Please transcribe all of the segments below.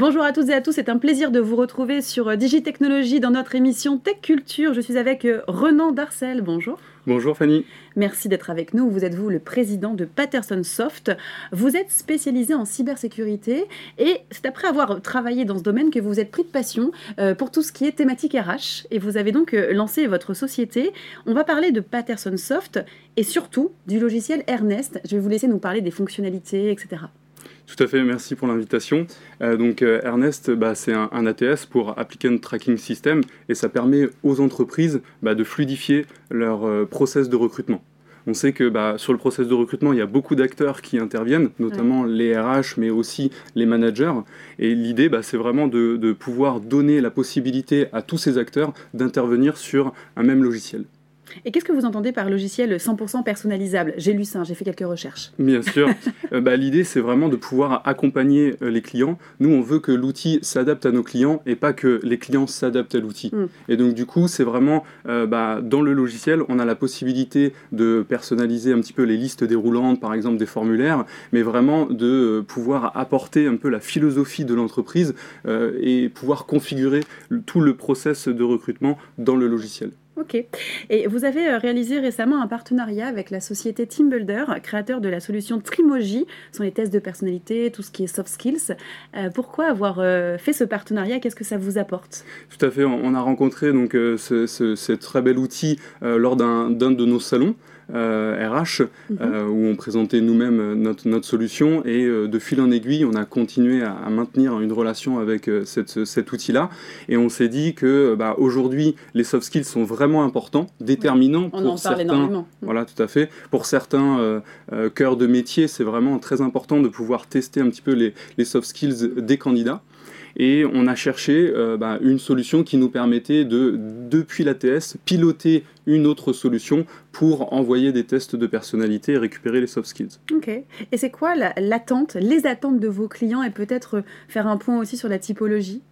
Bonjour à toutes et à tous, c'est un plaisir de vous retrouver sur euh, Digitechnologie dans notre émission Tech Culture. Je suis avec euh, Renan Darcel. Bonjour. Bonjour Fanny. Merci d'être avec nous. Vous êtes vous le président de Patterson Soft. Vous êtes spécialisé en cybersécurité et c'est après avoir travaillé dans ce domaine que vous êtes pris de passion euh, pour tout ce qui est thématique RH et vous avez donc lancé votre société. On va parler de Patterson Soft et surtout du logiciel Ernest. Je vais vous laisser nous parler des fonctionnalités, etc. Tout à fait, merci pour l'invitation. Euh, donc euh, Ernest, bah, c'est un, ATS pour Applicant Tracking System et ça permet aux entreprises bah, de fluidifier leur euh, process de recrutement. On sait que bah, sur le process de recrutement, il y a beaucoup d'acteurs qui interviennent, notamment les RH, mais aussi les managers. Et l'idée, c'est vraiment de, de pouvoir donner la possibilité à tous ces acteurs d'intervenir sur un même logiciel. Et qu'est-ce que vous entendez par logiciel 100% personnalisable? J'ai lu ça, j'ai fait quelques recherches. Bien sûr. Euh, bah, l'idée, c'est vraiment de pouvoir accompagner euh, les clients. Nous, on veut que l'outil s'adapte à nos clients et pas que les clients s'adaptent à l'outil. Hmm. Et donc, du coup, c'est vraiment euh, bah, dans le logiciel, on a la possibilité de personnaliser un petit peu les listes déroulantes, par exemple des formulaires, mais vraiment de pouvoir apporter un peu la philosophie de l'entreprise et pouvoir configurer tout le process de recrutement dans le logiciel. Ok. Et vous avez euh, réalisé récemment un partenariat avec la société Teambuilder, créateur de la solution Trimoji, sont les tests de personnalité, tout ce qui est soft skills. Euh, pourquoi avoir euh, fait ce partenariat? Qu'est-ce que ça vous apporte? Tout à fait. On a rencontré donc ce, très bel outil lors d'un de nos salons. RH, euh, mhm. euh, où on présentait nous-mêmes notre, notre, solution. Et euh, de fil en aiguille, on a continué à, maintenir une relation avec cette, cet outil-là. Et on s'est dit que bah, aujourd'hui, les soft skills sont vraiment importants, déterminants on pour certains. Voilà, tout à fait. Pour certains cœurs de métier, c'est vraiment très important de pouvoir tester un petit peu les, les soft skills des candidats. Et on a cherché euh, bah, une solution qui nous permettait de, depuis l'ATS, piloter une autre solution pour envoyer des tests de personnalité et récupérer les soft skills. Ok. Et c'est quoi l'attente, les attentes de vos clients et peut-être faire un point aussi sur la typologie?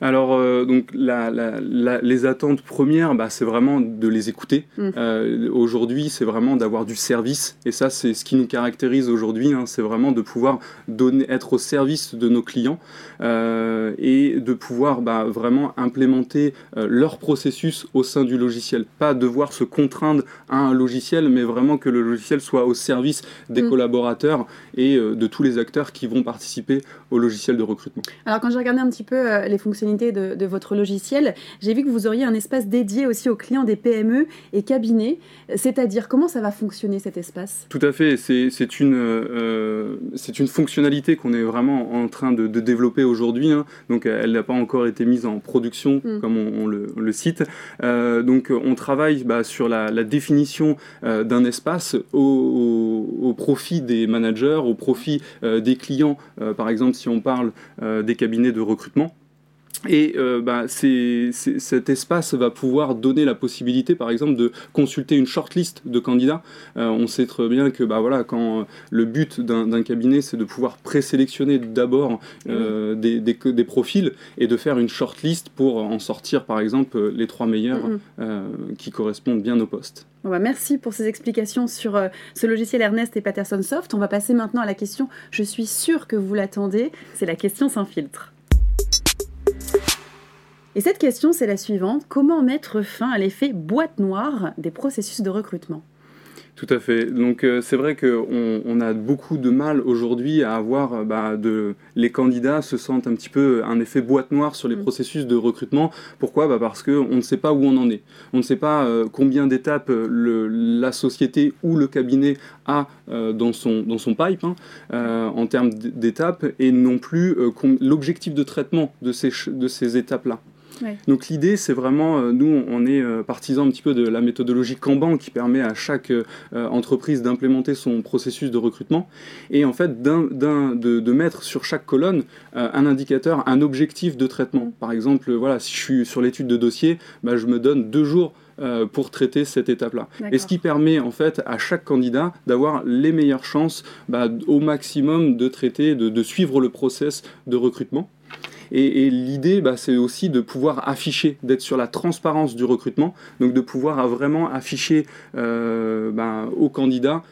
Alors, euh, donc, les attentes premières, bah, c'est vraiment de les écouter. Mm. Euh, aujourd'hui, c'est vraiment d'avoir du service. Et ça, c'est ce qui nous caractérise aujourd'hui. Hein. c'est vraiment de pouvoir donner, être au service de nos clients euh, et de pouvoir bah, vraiment implémenter leur processus au sein du logiciel. Pas devoir se contraindre à un logiciel, mais vraiment que le logiciel soit au service des mm. collaborateurs et de tous les acteurs qui vont participer au logiciel de recrutement. Alors, quand j'ai regardé un petit peu les fonctions de, votre logiciel, j'ai vu que vous auriez un espace dédié aussi aux clients des PME et cabinets. C'est-à-dire, comment ça va fonctionner cet espace? Tout à fait. C'est une, euh, c'est une fonctionnalité qu'on est vraiment en train de, développer aujourd'hui. Hein. Donc, elle n'a pas encore été mise en production, hmm. comme on, le, cite. Euh, donc, on travaille bah, sur la, définition euh, d'un espace au, profit des managers, au profit des clients. par exemple, si on parle des cabinets de recrutement. Et euh, bah, cet espace va pouvoir donner la possibilité, par exemple, de consulter une shortlist de candidats. Euh, on sait très bien que bah, voilà, quand le but d'un cabinet, c'est de pouvoir présélectionner d'abord euh, des, des, profils et de faire une shortlist pour en sortir, par exemple, les trois meilleurs qui correspondent bien au poste. Bah, merci pour ces explications sur ce logiciel Ernest et Patterson Soft. On va passer maintenant à la question, je suis sûre que vous l'attendez, c'est la question sans filtre. Et cette question, c'est la suivante. Comment mettre fin à l'effet boîte noire des processus de recrutement? Tout à fait. Donc euh, c'est vrai qu'on on a beaucoup de mal aujourd'hui à avoir euh, bah, de les candidats se sentent un petit peu un effet boîte noire sur les mm. processus de recrutement. Pourquoi? Bah Parce qu'on ne sait pas où on en est. On ne sait pas euh, combien d'étapes la société ou le cabinet a dans, son, dans son pipe hein, en termes d'étapes et non plus l'objectif de traitement de ces, de ces étapes-là. Donc l'idée, c'est vraiment, euh, nous, on est euh, partisans un petit peu de la méthodologie Kanban qui permet à chaque euh, entreprise d'implémenter son processus de recrutement et en fait de, mettre sur chaque colonne un indicateur, un objectif de traitement. Par exemple, voilà, si je suis sur l'étude de dossier, bah, je me donne deux jours pour traiter cette étape-là. Et ce qui permet en fait à chaque candidat d'avoir les meilleures chances bah, au maximum de traiter, de, de, suivre le process de recrutement. Et, l'idée, bah, c'est aussi de pouvoir afficher, d'être sur la transparence du recrutement, donc de pouvoir vraiment afficher euh, bah, au candidat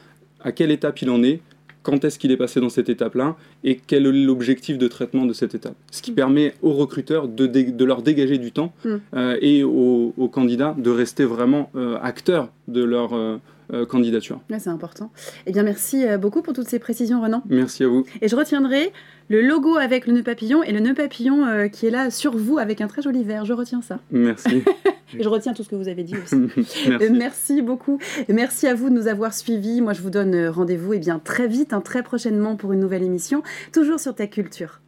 à quelle étape il en est, quand est-ce qu'il est passé dans cette étape-là et quel est l'objectif de traitement de cette étape? Ce qui permet aux recruteurs de, de leur dégager du temps Mm. euh, et aux, aux candidats de rester vraiment euh, acteurs de leur euh, euh, candidature. Ouais, c'est important. Eh bien, merci beaucoup pour toutes ces précisions, Renan. Merci à vous. Et je retiendrai le logo avec le nœud papillon et le nœud papillon euh, qui est là sur vous avec un très joli vert. Je retiens ça. Merci. Et je retiens tout ce que vous avez dit aussi. Merci. Merci beaucoup. Merci à vous de nous avoir suivis. Moi, je vous donne rendez-vous eh bien, très vite, hein, très prochainement pour une nouvelle émission, toujours sur Tech Culture.